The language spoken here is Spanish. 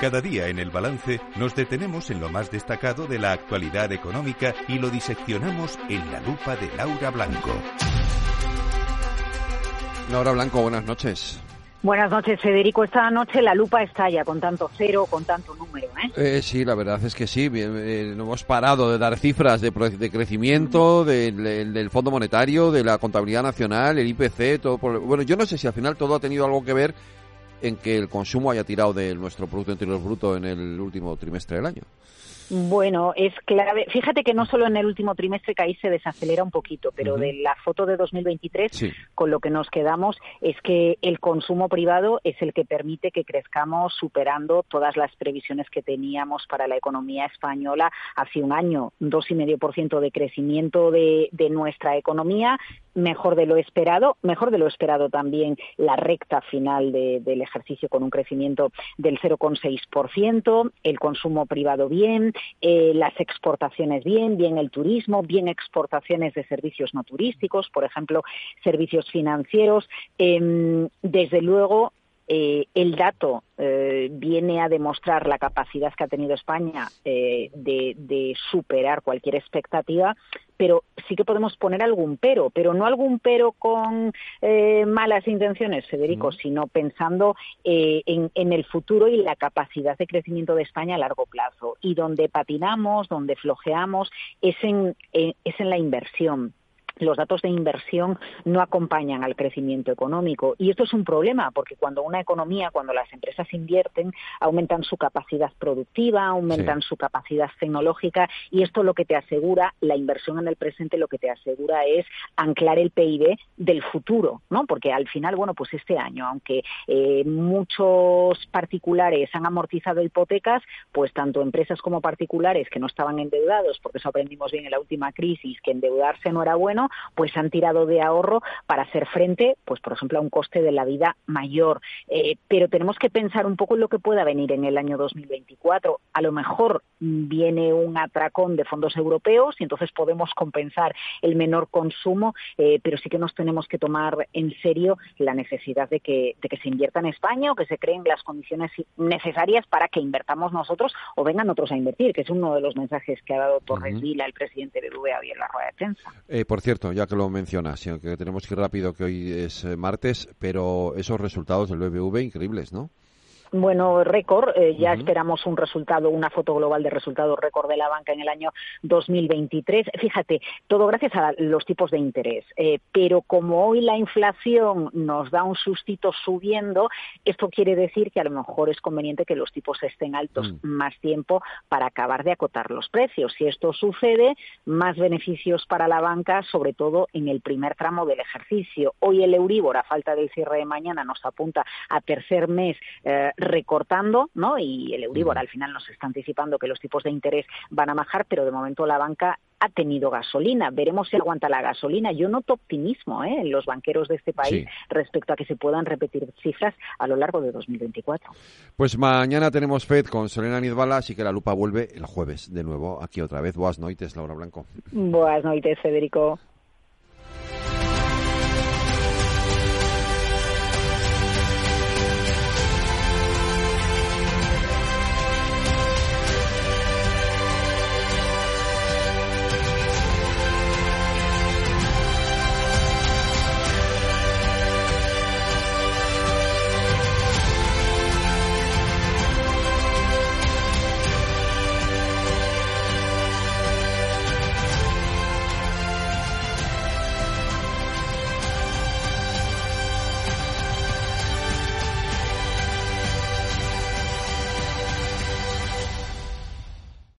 Cada día en el balance nos detenemos en lo más destacado de la actualidad económica y lo diseccionamos en la lupa de Laura Blanco. Laura Blanco, buenas noches. Buenas noches, Federico. Esta noche la lupa estalla con tanto cero, con tanto número. ¿eh? eh sí, la verdad es que sí. Eh, no hemos parado de dar cifras de, de crecimiento, del, Fondo Monetario, de la contabilidad nacional, el IPC, todo. bueno, yo no sé si al final todo ha tenido algo que ver en que el consumo haya tirado de nuestro Producto Interior Bruto en el último trimestre del año. Bueno, es clave. Fíjate que no solo en el último trimestre que ahí se desacelera un poquito, pero de la foto de 2023, con lo que nos quedamos es que el consumo privado es el que permite que crezcamos superando todas las previsiones que teníamos para la economía española hace un año. Dos y medio por ciento de crecimiento de, de nuestra economía, mejor de lo esperado, mejor de lo esperado también la recta final del ejercicio con un crecimiento del 0,6%, el consumo privado bien, eh, las exportaciones bien, bien el turismo, bien exportaciones de servicios no turísticos, por ejemplo, servicios financieros. Em, desde luego, eh, el dato eh, viene a demostrar la capacidad que ha tenido España de, superar cualquier expectativa, pero sí que podemos poner algún pero, pero no algún pero con malas intenciones, Federico, sino pensando en, en, el futuro y la capacidad de crecimiento de España a largo plazo. Y donde patinamos, donde flojeamos, es en, es en la inversión los datos de inversión no acompañan al crecimiento económico. Y esto es un problema, porque cuando una economía, cuando las empresas invierten, aumentan su capacidad productiva, aumentan su capacidad tecnológica, y esto lo que te asegura, la inversión en el presente lo que te asegura es anclar el PIB del futuro, ¿no? Porque al final, bueno, pues este año, aunque eh, muchos particulares han amortizado hipotecas, pues tanto empresas como particulares que no estaban endeudados, porque eso aprendimos bien en la última crisis, que endeudarse no era bueno, pues han tirado de ahorro para hacer frente, pues por ejemplo, a un coste de la vida mayor. Eh, pero tenemos que pensar un poco en lo que pueda venir en el año 2024. A lo mejor viene un atracón de fondos europeos y entonces podemos compensar el menor consumo, eh, pero sí que nos tenemos que tomar en serio la necesidad de que, de que se invierta en España o que se creen las condiciones necesarias para que invertamos nosotros o vengan otros a invertir, que es uno de los mensajes que ha dado Torres Vila, el presidente de BBVA, en la rueda de prensa. Eh, por cierto, ya que lo mencionas, que tenemos que ir rápido, que hoy es eh, martes, pero esos resultados del BBV increíbles, ¿no? Bueno, récord. Eh, ya esperamos un resultado, una foto global de resultados récord de la banca en el año 2023. Fíjate, todo gracias a los tipos de interés. Eh, pero como hoy la inflación nos da un sustito subiendo, esto quiere decir que a lo mejor es conveniente que los tipos estén altos mm. más tiempo para acabar de acotar los precios. Si esto sucede, más beneficios para la banca, sobre todo en el primer tramo del ejercicio. Hoy el Euribor, a falta del cierre de mañana, nos apunta a tercer mes eh, recortando, ¿no? Y el Euribor al final nos está anticipando que los tipos de interés van a bajar, pero de momento la banca ha tenido gasolina. Veremos si aguanta la gasolina. Yo noto optimismo ¿eh? en los banqueros de este país respecto a que se puedan repetir cifras a lo largo de 2024. Pues mañana tenemos FED con Selena Nizbala, así que la lupa vuelve el jueves de nuevo aquí otra vez. Buenas noches, Laura Blanco. Buenas noches, Federico.